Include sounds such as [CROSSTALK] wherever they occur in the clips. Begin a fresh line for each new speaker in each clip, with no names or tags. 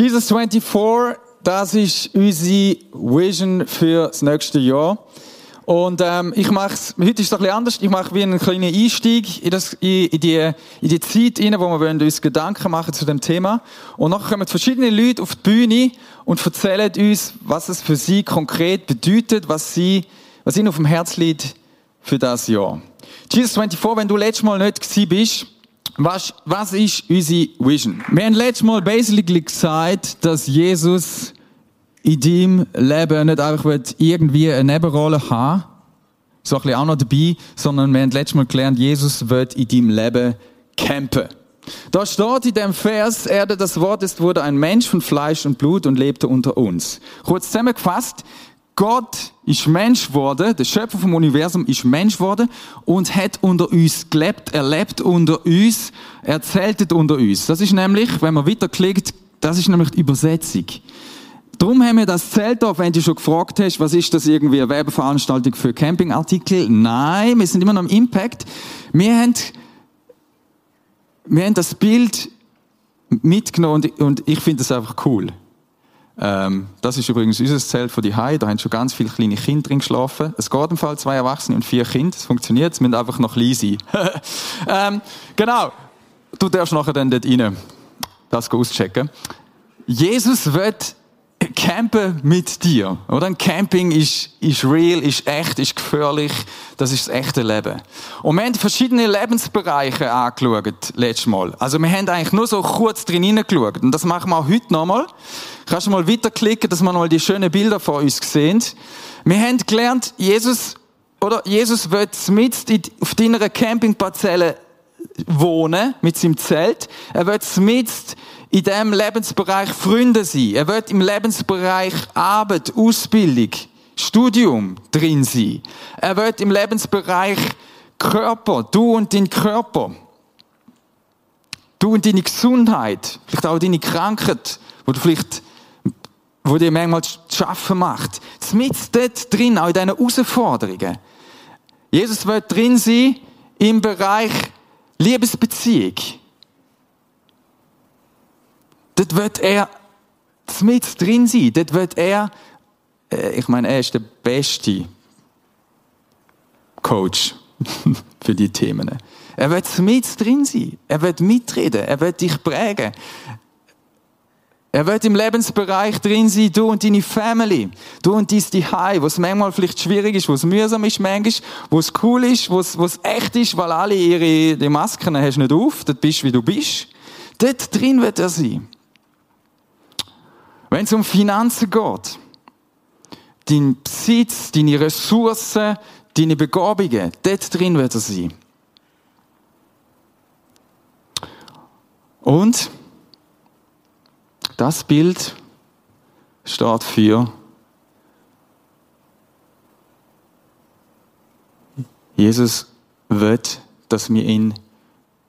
Jesus 24, das ist unsere Vision für das nächste Jahr. Und ähm, ich mache heute ist es ein bisschen anders, ich mache wie einen kleinen Einstieg in, das, in, in, die, in die Zeit rein, wo wir uns Gedanken machen zu dem Thema. Und nachher kommen verschiedene Leute auf die Bühne und erzählen uns, was es für sie konkret bedeutet, was, sie, was ihnen auf dem Herz liegt für das Jahr. Jesus 24, wenn du letztes Mal nicht gewesen bist, was, was ist unsere Vision? Wir haben letztes Mal basically gesagt, dass Jesus in deinem Leben nicht einfach irgendwie eine Nebenrolle haben so ein bisschen auch noch dabei, sondern wir haben letztes Mal gelernt, Jesus wird in deinem Leben campen. Da steht in dem Vers, er, das Wort ist, wurde ein Mensch von Fleisch und Blut und lebte unter uns. Kurz zusammengefasst, Gott ist Mensch geworden, der Schöpfer vom Universum ist Mensch geworden und hat unter uns gelebt, er lebt unter uns, er zeltet unter uns. Das ist nämlich, wenn man weiterklickt, das ist nämlich die Übersetzung. Darum haben wir das Zelt auf, wenn du schon gefragt hast, was ist das irgendwie eine Werbeveranstaltung für Campingartikel? Nein, wir sind immer noch im Impact. Wir haben, wir haben das Bild mitgenommen und, und ich finde das einfach cool. Ähm, das ist übrigens unser Zelt von die Hai. Da haben schon ganz viele kleine Kinder drin geschlafen. Es geht im Fall zwei Erwachsene und vier Kinder. Es funktioniert. Es müssen einfach noch klein sein. [LAUGHS] ähm, genau. Du darfst nachher dann dort rein das auschecken. Jesus wird campen mit dir, oder? Ein Camping ist, ist real, ist echt, ist gefährlich. Das ist das echte Leben. Und wir haben verschiedene Lebensbereiche angeschaut, letztes Mal. Also wir haben eigentlich nur so kurz drin hineingeschaut. Und das machen wir auch heute nochmal. Kannst du mal weiterklicken, dass wir mal die schönen Bilder vor uns sehen. Wir haben gelernt, Jesus, oder? Jesus wird mit auf deiner Campingparzelle wohnen, mit seinem Zelt. Er wird mit in diesem Lebensbereich Freunde sein. Er wird im Lebensbereich Arbeit, Ausbildung, Studium drin sein. Er wird im Lebensbereich Körper, du und dein Körper. Du und deine Gesundheit, vielleicht auch deine Krankheit, wo du vielleicht, wo dir manchmal schaffen macht. Mit dort drin, auch in diesen Herausforderungen. Jesus wird drin sein im Bereich Liebesbeziehung. Dort wird er mit drin sein. Dort wird er, äh, ich meine, er ist der beste Coach [LAUGHS] für die Themen. Er wird mit drin sein. Er wird mitreden. Er wird dich prägen. Er wird im Lebensbereich drin sein, du und deine Family, du und dein Zuhause, wo es manchmal vielleicht schwierig ist, wo es mühsam ist manchmal, wo es cool ist, wo es, echt ist, weil alle ihre die Masken hast nicht auf, dort bist wie du bist. Dort drin wird er sein. Wenn es um Finanzen geht, dein Besitz, deine Ressourcen, deine Begabungen, dort drin wird er sein. Und das Bild steht für Jesus wird, dass wir ihn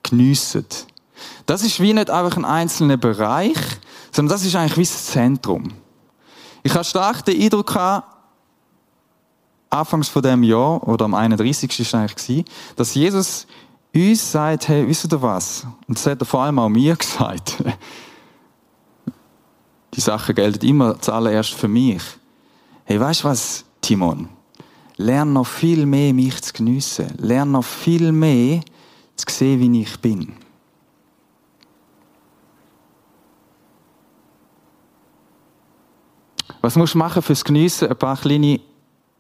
geniessen. Das ist wie nicht einfach ein einzelner Bereich, sondern das ist eigentlich wie das Zentrum. Ich habe stark den Eindruck gehabt, anfangs von dem Jahr, oder am 31. ist es eigentlich dass Jesus uns sagt, hey, wisst ihr was? Und das hat er vor allem auch mir [LAUGHS] gesagt. Die Sache gelten immer zuallererst für mich. Hey, weißt du was, Timon? Lern noch viel mehr, mich zu geniessen. Lern noch viel mehr, zu sehen, wie ich bin. Was musst du machen fürs Geniessen? Ein paar kleine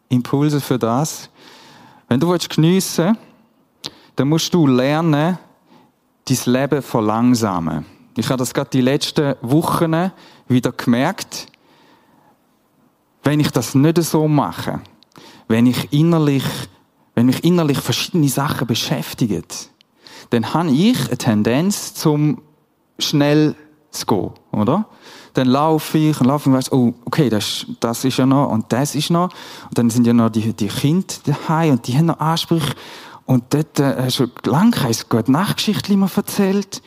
Impulse für das. Wenn du geniessen willst, dann musst du lernen, dein Leben verlangsamen. Ich habe das gerade die letzten Wochen wieder gemerkt. Wenn ich das nicht so mache, wenn ich innerlich, wenn mich innerlich verschiedene Sachen beschäftigen, dann habe ich eine Tendenz zum schnell zu gehen, oder? dann laufe ich und laufe und weiss, oh, okay, das, das ist ja noch und das ist noch. Und dann sind ja noch die, die Kinder daheim und die haben noch Ansprüche. Und dort äh, hast du lang gute Nachgeschichte mir erzählt.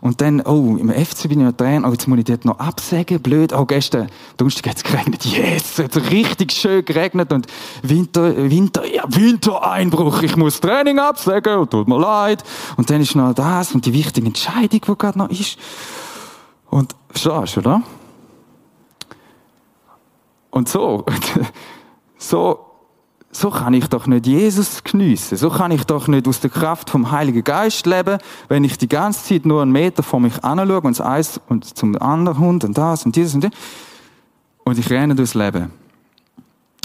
Und dann, oh, im FC bin ich noch dran, oh, jetzt muss ich dort noch absägen, blöd. Oh, gestern, Donnerstag hat es geregnet. Yes, es hat richtig schön geregnet und Winter, Winter, ja, Wintereinbruch. Ich muss Training absägen, tut mir leid. Und dann ist noch das und die wichtige Entscheidung, die gerade noch ist. Und verstehst du, oder? Und so, [LAUGHS] so, so kann ich doch nicht Jesus geniessen. So kann ich doch nicht aus der Kraft vom Heiligen Geist leben, wenn ich die ganze Zeit nur einen Meter vor mich anschaue und das eins und zum anderen Hund und das und dieses und das. Und ich renne durchs Leben.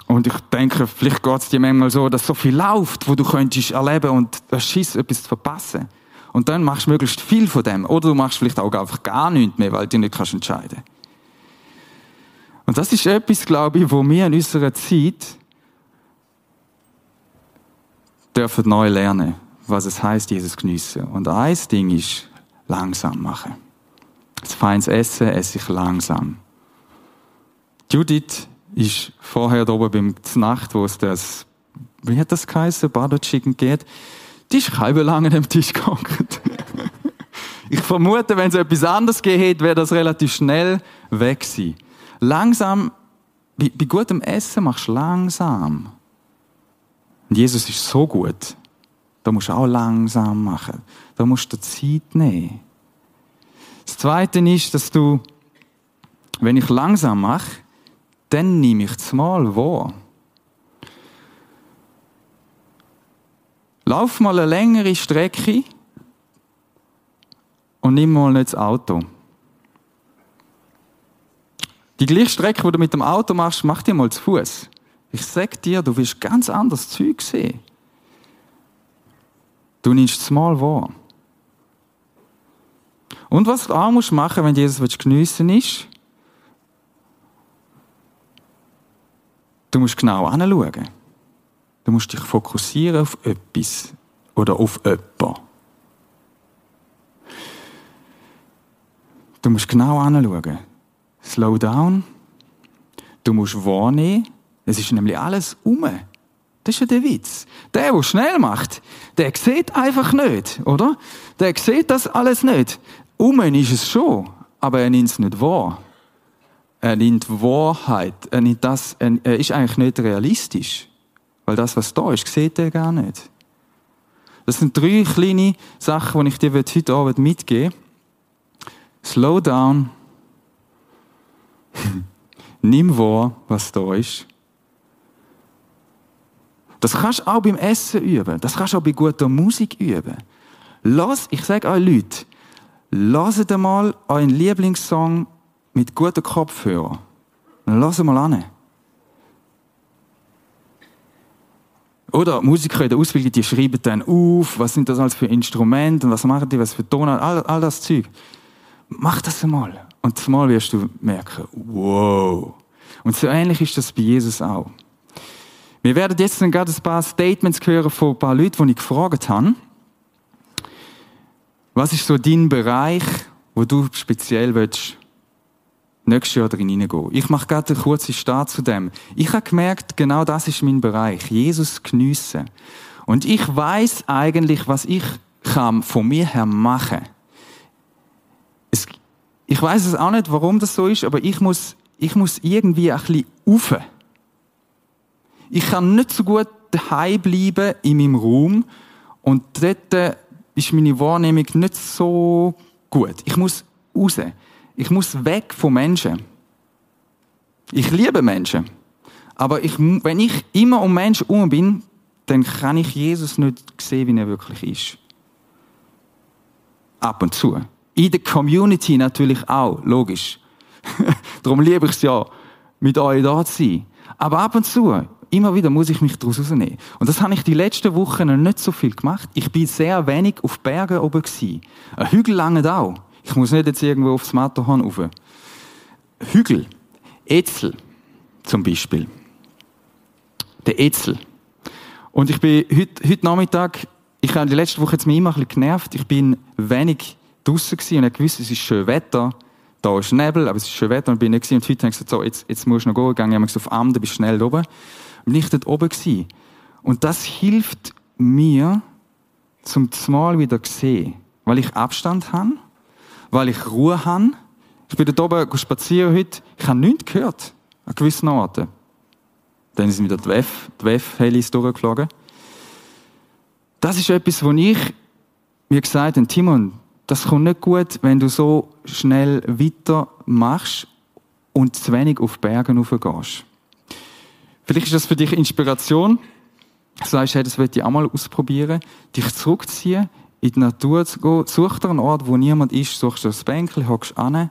Und ich denke, vielleicht geht es dir manchmal so, dass so viel läuft, wo du könntest erleben und Schiss etwas zu verpassen. Und dann machst du möglichst viel von dem. Oder du machst vielleicht auch einfach gar nichts mehr, weil du nicht kannst entscheiden Und das ist etwas, glaube ich, wo wir in unserer Zeit dürfen neu lernen, was es heißt, Jesus geniessen. Und ein Ding ist, langsam machen. Das feines Essen esse ich langsam. Judith ist vorher da oben beim Nacht, wo es das, wie hat das geheißen, Butter Chicken geht, die ist halb lange am Tisch gehockt. [LAUGHS] ich vermute, wenn es etwas anderes hätte, wäre das relativ schnell weg gewesen. Langsam, bei, bei gutem Essen machst du langsam. Und Jesus ist so gut. Da musst du auch langsam machen. Da musst du Zeit nehmen. Das Zweite ist, dass du, wenn ich langsam mache, dann nehme ich das Mal wahr. Lauf mal eine längere Strecke und nimm mal nicht das Auto. Die gleiche Strecke, die du mit dem Auto machst, mach dir mal zu Fuß. Ich sag dir, du wirst ganz anders Zeug sehen. Du nimmst es mal wahr. Und was du auch musst machen, wenn Jesus geniessen ist, du musst genau anschauen. Du musst dich fokussieren auf etwas oder auf jemanden. Du musst genau anschauen. Slow down. Du musst wahrnehmen. Es ist nämlich alles um. Das ist ja der Witz. Der, der schnell macht, der sieht einfach nicht, oder? Der sieht das alles nicht. Um ist es schon, aber er nimmt es nicht wahr. Er nimmt Wahrheit. Er, nimmt das, er ist eigentlich nicht realistisch. Weil das, was da ist, sieht er gar nicht. Das sind drei kleine Sachen, die ich dir heute Abend mitgeben will. Slow down. [LAUGHS] Nimm wahr, was da ist. Das kannst du auch beim Essen üben. Das kannst du auch bei guter Musik üben. Lass, ich sage euch Leute, lasst mal euren Lieblingssong mit guten Kopfhörern. Lass mal an. Oder Musiker in der Ausbildung, die schreiben dann auf, was sind das alles für Instrumente und was machen die, was für Tonart, all, all das Zeug. Mach das einmal. Und zumal wirst du merken, wow. Und so ähnlich ist das bei Jesus auch. Wir werden jetzt gerade ein paar Statements hören von ein paar Leuten, die ich gefragt habe. Was ist so dein Bereich, wo du speziell willst, nächstes Jahr drin hineingehen? Ich mache gerade einen kurzen Start zu dem. Ich habe gemerkt, genau das ist mein Bereich. Jesus geniessen. Und ich weiß eigentlich, was ich kann von mir her machen. Es, ich weiß es auch nicht, warum das so ist, aber ich muss, ich muss irgendwie ein bisschen rauf. Ich kann nicht so gut daheim bleiben in meinem Raum und dort ist meine Wahrnehmung nicht so gut. Ich muss raus. Ich muss weg von Menschen. Ich liebe Menschen. Aber ich, wenn ich immer um Menschen herum bin, dann kann ich Jesus nicht sehen, wie er wirklich ist. Ab und zu. In der Community natürlich auch, logisch. [LAUGHS] Darum liebe ich es ja, mit euch da zu sein. Aber ab und zu, immer wieder muss ich mich daraus rausnehmen. Und das habe ich die letzten Wochen nicht so viel gemacht. Ich bin sehr wenig auf Bergen oben gewesen. Ein Hügel lange auch. Ich muss nicht jetzt irgendwo aufs Matterhorn rauf. Hügel. Etzel. Zum Beispiel. Der Etzel. Und ich bin heute, heute Nachmittag, ich habe die letzte Woche jetzt mich immer ein bisschen genervt. Ich bin wenig draußen gewesen und ich wusste, es ist schön Wetter. Da ist Nebel, aber es ist schön Wetter und bin nicht gewesen. Und heute habe ich gesagt, so, jetzt, jetzt musst du noch gehen. Ich habe gesagt, auf Amden bist schnell oben. Bin ich dort oben gewesen. Und das hilft mir, zum Mal wieder zu sehen. Weil ich Abstand habe, weil ich Ruhe habe. Ich bin dort oben spazieren heute. Ich habe nichts gehört. An gewissen Orten. Dann sind wieder die WEF, die WEF-Helis durchgeflogen. Das ist etwas, wo ich mir gesagt habe, Timon, das kommt nicht gut, wenn du so schnell weitermachst und zu wenig auf Bergen raufgehst. Vielleicht ist das für dich Inspiration. Du sagst, hey, das möchte ich auch mal ausprobieren. Dich zurückziehen, in die Natur zu gehen. Such dir einen Ort, wo niemand ist. Suchst du das Bänkchen, hockst an.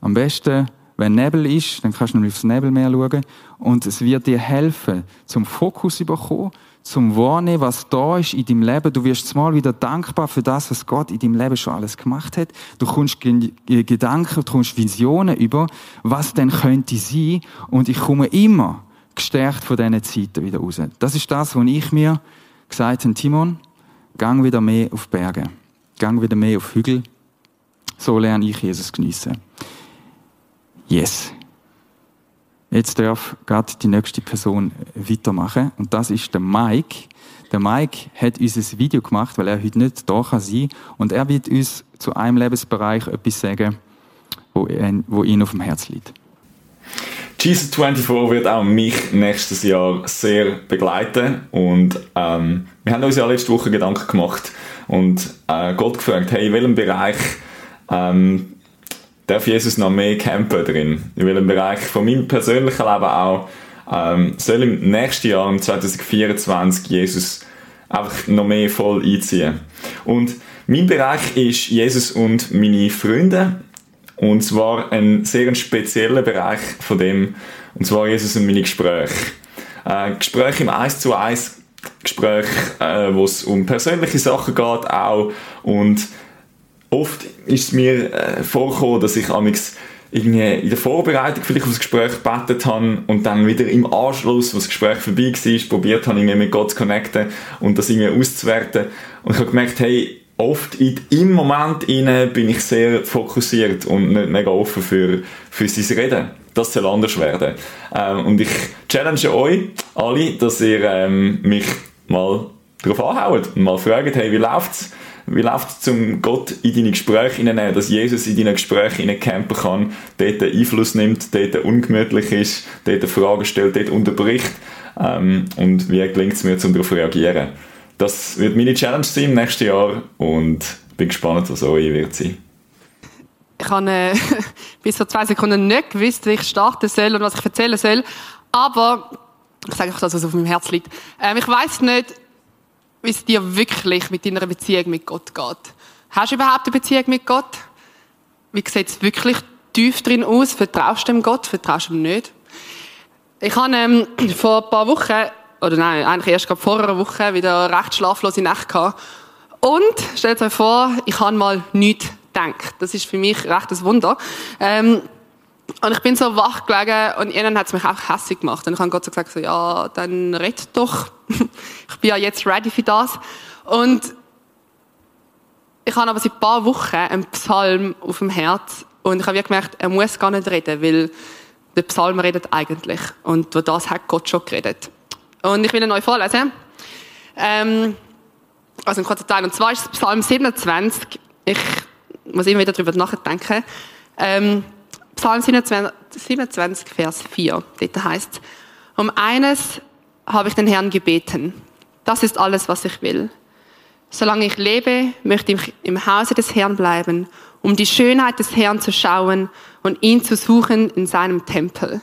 Am besten, wenn Nebel ist, dann kannst du nur aufs Nebelmeer schauen. Und es wird dir helfen, zum Fokus zu bekommen, zum Wahrnehmen, was da ist in deinem Leben. Du wirst mal wieder dankbar für das, was Gott in deinem Leben schon alles gemacht hat. Du kommst Gedanken, du kommst Visionen über, was denn könnte sein. Und ich komme immer gestärkt von diesen Zeiten wieder raus. Das ist das, was ich mir gesagt habe, Timon, gang wieder mehr auf Berge. Gang wieder mehr auf Hügel. So lerne ich Jesus geniessen. Yes. Jetzt darf gerade die nächste Person weitermachen. Und das ist der Mike. Der Mike hat uns ein Video gemacht, weil er heute nicht da sein kann. Und er wird uns zu einem Lebensbereich etwas sagen, wo, ihm auf dem Herz liegt.
Jesus 24 wird auch mich nächstes Jahr sehr begleiten und ähm, wir haben uns ja letzte Woche Gedanken gemacht und äh, Gott gefragt, hey, in welchem Bereich ähm, darf Jesus noch mehr campen drin? In welchem Bereich von meinem persönlichen Leben auch ähm, soll im nächsten Jahr, im 2024, Jesus einfach noch mehr voll einziehen? Und mein Bereich ist Jesus und meine Freunde. Und zwar ein sehr spezieller Bereich von dem, und zwar Jesus und meine Gespräche. Äh, Gespräche im 1 zu 1 Gespräch, äh, wo es um persönliche Sachen geht auch und oft ist es mir äh, vorgekommen, dass ich amigs irgendwie in der Vorbereitung vielleicht auf das Gespräch gebetet habe und dann wieder im Anschluss, wo das Gespräch vorbei war, probiert habe, irgendwie mit Gott zu connecten und das irgendwie auszuwerten. Und ich habe gemerkt, hey, oft in, im Moment inne bin ich sehr fokussiert und nicht mega offen für, für sein Reden. Das soll anders werden. Ähm, und ich challenge euch alle, dass ihr ähm, mich mal darauf anhaut und mal fragt, hey, wie läuft's? Wie läuft zum Gott in deine Gespräche hinein, dass Jesus in deine Gespräche hinein campen kann, dort Einfluss nimmt, dort ungemütlich ist, dort Fragen stellt, dort unterbricht ähm, und wie gelingt es mir, um darauf zu reagieren. Das wird meine Challenge sein im nächsten Jahr und bin gespannt, was eure wird sein.
Ich habe äh, [LAUGHS] bis vor zwei Sekunden nicht gewusst, wie ich starten soll und was ich erzählen soll, aber ich sage euch das, was auf meinem Herz liegt. Ähm, ich weiß nicht, wie es dir wirklich mit deiner Beziehung mit Gott geht. Hast du überhaupt eine Beziehung mit Gott? Wie sieht es wirklich tief drin aus? Vertraust du dem Gott? Vertraust du ihm nicht? Ich habe ähm, [CLEARS THROAT] vor ein paar Wochen, oder nein, eigentlich erst gerade vor einer Woche, wieder recht schlaflose Nacht gehabt. Und, stellt euch vor, ich habe mal nichts gedacht. Das ist für mich recht ein Wunder. Ähm, und ich bin so wach gelegen und ihnen hat es mich auch hässlich gemacht. Und ich habe Gott so gesagt, so, ja, dann red doch. [LAUGHS] ich bin ja jetzt ready für das. Und ich habe aber seit ein paar Wochen einen Psalm auf dem Herz und ich habe gemerkt, er muss gar nicht reden, weil der Psalm redet eigentlich. Und durch das hat Gott schon geredet. Und ich will ihn euch vorlesen. Ähm, also ein kurzer Teil. Und zwar ist es Psalm 27. Ich muss immer wieder darüber nachdenken. Ähm, Psalm 27, Vers 4. Dort heißt um eines habe ich den Herrn gebeten. Das ist alles, was ich will. Solange ich lebe, möchte ich im Hause des Herrn bleiben, um die Schönheit des Herrn zu schauen und ihn zu suchen in seinem Tempel.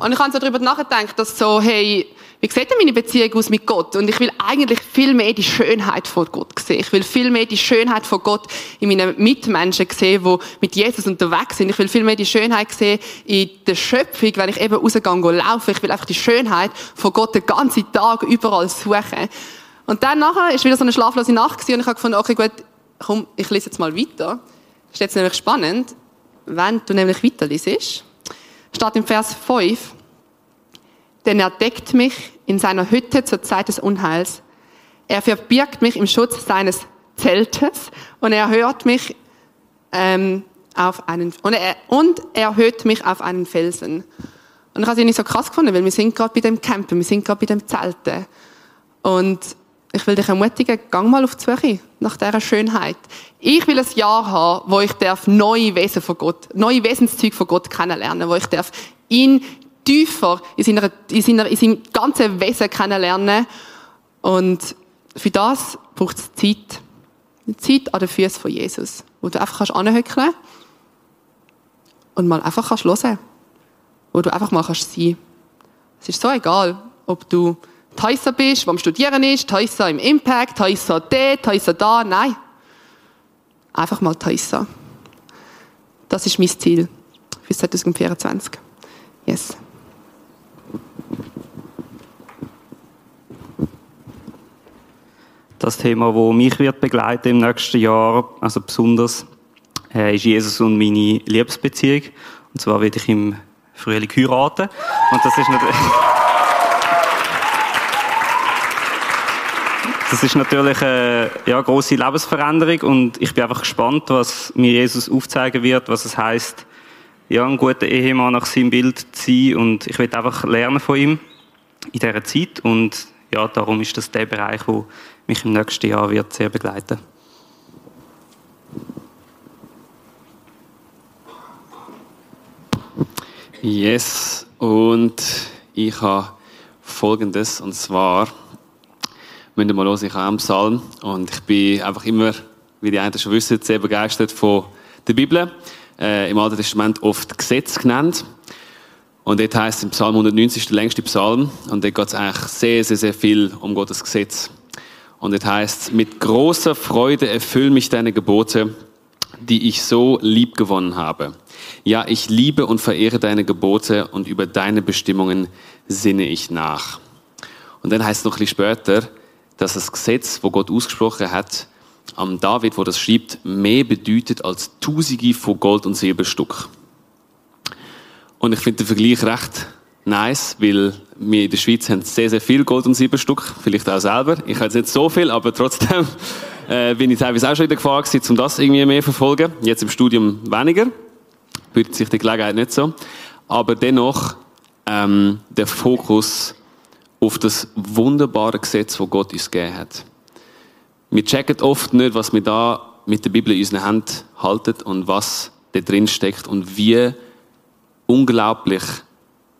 Und ich habe so darüber nachgedacht, dass so, hey, wie sieht denn meine Beziehung aus mit Gott? Und ich will eigentlich viel mehr die Schönheit von Gott sehen. Ich will viel mehr die Schönheit von Gott in meinen Mitmenschen sehen, die mit Jesus unterwegs sind. Ich will viel mehr die Schönheit sehen in der Schöpfung, wenn ich eben rausgehe und laufe. Ich will einfach die Schönheit von Gott den ganzen Tag überall suchen. Und dann nachher ist wieder so eine schlaflose Nacht gewesen und ich habe gefunden, okay, gut, komm, ich lese jetzt mal weiter. Das ist jetzt nämlich spannend. Wenn du nämlich weiterliest, steht im Vers 5, denn er deckt mich in seiner Hütte zur Zeit des Unheils. Er verbirgt mich im Schutz seines Zeltes und er hört mich ähm, auf einen und er, und er hört mich auf einen Felsen. Und ich habe es nicht so krass gefunden, weil wir sind gerade bei dem Campen, wir sind gerade bei dem Zelten. Und ich will dich ermutigen, gang mal auf die Suche nach dieser Schönheit. Ich will ein Jahr haben, wo ich darf neue Wesen von Gott, neue Wesenszüge von Gott kennenlernen, wo ich darf ihn tiefer in, seiner, in, seiner, in seinem ganzen Wesen kennenlernen. Und für das braucht es Zeit. Zeit an den Füßen von Jesus, wo du einfach kannst anhöckeln und mal einfach kannst hören. Wo du einfach mal kannst sein. Es ist so egal, ob du Häuser bist, wo am Studieren ist, Häuser im Impact, Häuser dort, Häuser da. Nein. Einfach mal Häuser. Das ist mein Ziel für 2024. Yes.
Das Thema, das mich wird begleiten im nächsten Jahr, also besonders, äh, ist Jesus und meine Liebesbeziehung. Und zwar werde ich im Frühling heiraten. Und das ist natürlich... Das ist natürlich eine ja, große Lebensveränderung und ich bin einfach gespannt, was mir Jesus aufzeigen wird, was es heißt, ja, ein guter Ehemann nach seinem Bild zu sein und ich will einfach lernen von ihm in dieser Zeit und ja, darum ist das der Bereich, wo mich im nächsten Jahr wird sehr begleiten.
Yes, und ich habe Folgendes, und zwar, müsst ihr mal hören, ich habe einen Psalm und ich bin einfach immer, wie die einen schon wissen, sehr begeistert von der Bibel. Äh, Im Alten Testament oft Gesetz genannt. Und dort heißt im Psalm 190 ist der längste Psalm und dort geht es eigentlich sehr, sehr, sehr viel um Gottes Gesetz. Und dort heißt mit großer Freude erfüll mich deine Gebote, die ich so lieb gewonnen habe. Ja, ich liebe und verehre deine Gebote und über deine Bestimmungen sinne ich nach. Und dann heißt es noch ein bisschen später, dass das Gesetz, wo Gott ausgesprochen hat, am David, wo das schreibt, mehr bedeutet als Tausende von Gold- und Silberstück. Und ich finde den Vergleich recht nice, weil wir in der Schweiz haben sehr, sehr viel Gold- und Silberstück, vielleicht auch selber. Ich habe jetzt nicht so viel, aber trotzdem [LAUGHS] äh, bin ich teilweise auch schon in der Gefahr gewesen, um das irgendwie mehr zu verfolgen. Jetzt im Studium weniger, bietet sich die Gelegenheit nicht so. Aber dennoch ähm, der Fokus auf das wunderbare Gesetz, das Gott uns gegeben hat. Wir checken oft nicht, was wir da mit der Bibel in unseren Händen halten und was da drin steckt und wie unglaublich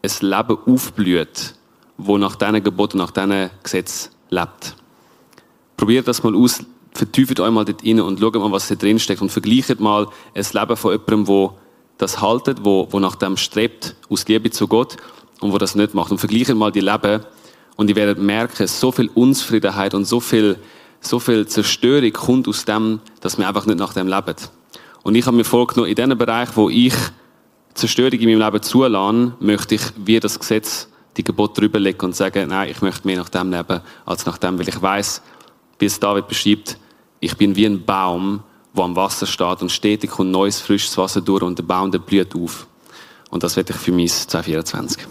ein Leben aufblüht, wo nach diesen Geboten, nach diesen Gesetzen lebt. Probiert das mal aus, vertieft euch mal dort rein und schaut mal, was da drin steckt und vergleicht mal ein Leben von jemandem, wo das haltet, wo, wo nach dem strebt, aus Liebe zu Gott und wo das nicht macht. Und vergleicht mal die Leben und ihr werdet merken, so viel Unzufriedenheit und so viel, so viel Zerstörung kommt aus dem, dass wir einfach nicht nach dem leben. Und ich habe mir vorgenommen, in dem Bereich, wo ich Zerstörung in meinem Leben zulassen, möchte ich wie das Gesetz die Gebot drüber legen und sagen, nein, ich möchte mehr nach dem leben, als nach dem, weil ich weiß, wie es David beschreibt, ich bin wie ein Baum, wo am Wasser steht und stetig kommt neues, frisches Wasser durch und der Baum, der blüht auf. Und das werde ich für mich 2024.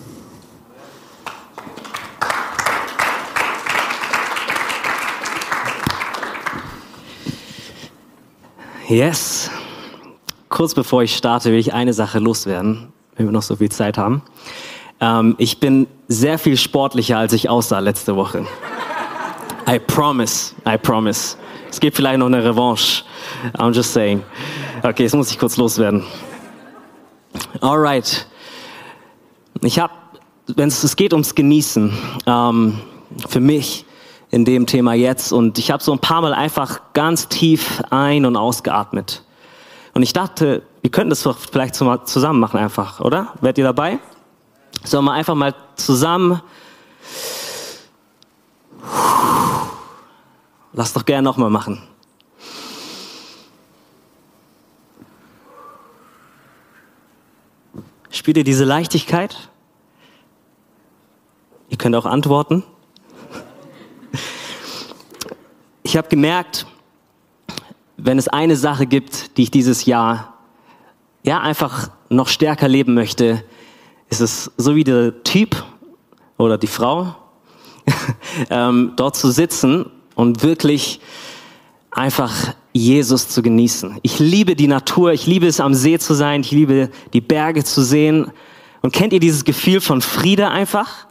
Yes. Kurz bevor ich starte, will ich eine Sache loswerden, wenn wir noch so viel Zeit haben. Ähm, ich bin sehr viel sportlicher, als ich aussah letzte Woche. I promise, I promise. Es gibt vielleicht noch eine Revanche. I'm just saying. Okay, jetzt muss ich kurz loswerden. Alright. Ich habe, wenn es geht ums Genießen, ähm, für mich in dem Thema jetzt und ich habe so ein paar Mal einfach ganz tief ein- und ausgeatmet. Und ich dachte, wir könnten das vielleicht zusammen machen einfach, oder? Werdet ihr dabei? Sollen wir einfach mal zusammen. Lass doch gerne nochmal machen. Spürt ihr diese Leichtigkeit? Ihr könnt auch antworten. Ich habe gemerkt, wenn es eine Sache gibt, die ich dieses Jahr ja einfach noch stärker leben möchte, ist es so wie der Typ oder die Frau [LAUGHS] ähm, dort zu sitzen und wirklich einfach Jesus zu genießen. Ich liebe die Natur, ich liebe es am See zu sein, ich liebe die Berge zu sehen. Und kennt ihr dieses Gefühl von Friede einfach?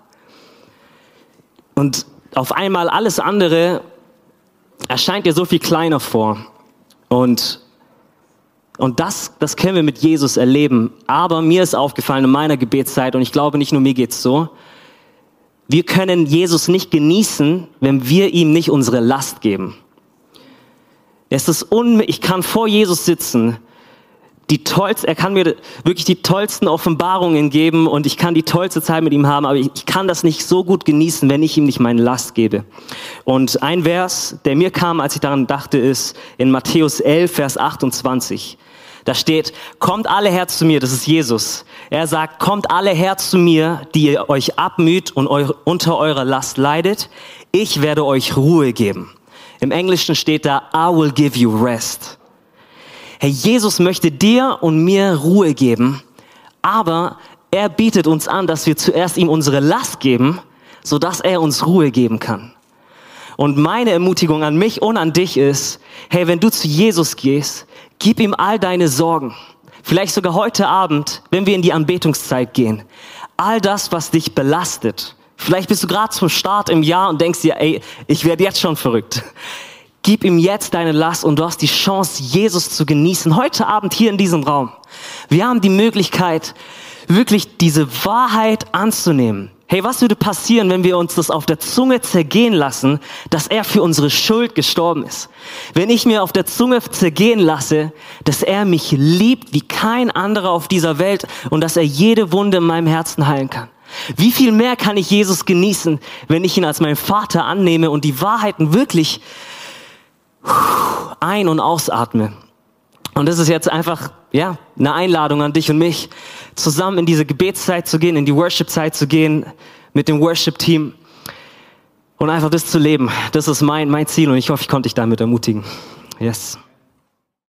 Und auf einmal alles andere erscheint dir so viel kleiner vor. Und, und das, das können wir mit Jesus erleben. Aber mir ist aufgefallen in meiner Gebetszeit, und ich glaube nicht nur mir geht's so, wir können Jesus nicht genießen, wenn wir ihm nicht unsere Last geben. Es ist un ich kann vor Jesus sitzen, die tollste, er kann mir wirklich die tollsten Offenbarungen geben und ich kann die tollste Zeit mit ihm haben, aber ich, ich kann das nicht so gut genießen, wenn ich ihm nicht meine Last gebe. Und ein Vers, der mir kam, als ich daran dachte, ist in Matthäus 11, Vers 28. Da steht, kommt alle her zu mir, das ist Jesus. Er sagt, kommt alle her zu mir, die ihr euch abmüht und eu unter eurer Last leidet. Ich werde euch Ruhe geben. Im Englischen steht da, I will give you rest. Herr Jesus möchte dir und mir Ruhe geben, aber er bietet uns an, dass wir zuerst ihm unsere Last geben, so dass er uns Ruhe geben kann. Und meine Ermutigung an mich und an dich ist, hey, wenn du zu Jesus gehst, gib ihm all deine Sorgen. Vielleicht sogar heute Abend, wenn wir in die Anbetungszeit gehen. All das, was dich belastet. Vielleicht bist du gerade zum Start im Jahr und denkst dir, ey, ich werde jetzt schon verrückt. Gib ihm jetzt deine Last und du hast die Chance, Jesus zu genießen. Heute Abend hier in diesem Raum. Wir haben die Möglichkeit, wirklich diese Wahrheit anzunehmen. Hey, was würde passieren, wenn wir uns das auf der Zunge zergehen lassen, dass er für unsere Schuld gestorben ist? Wenn ich mir auf der Zunge zergehen lasse, dass er mich liebt wie kein anderer auf dieser Welt und dass er jede Wunde in meinem Herzen heilen kann. Wie viel mehr kann ich Jesus genießen, wenn ich ihn als meinen Vater annehme und die Wahrheiten wirklich ein- und ausatme. Und das ist jetzt einfach, ja, eine Einladung an dich und mich, zusammen in diese Gebetszeit zu gehen, in die Worship-Zeit zu gehen, mit dem Worship-Team und einfach das zu leben. Das ist mein, mein Ziel und ich hoffe, ich konnte dich damit ermutigen. Yes.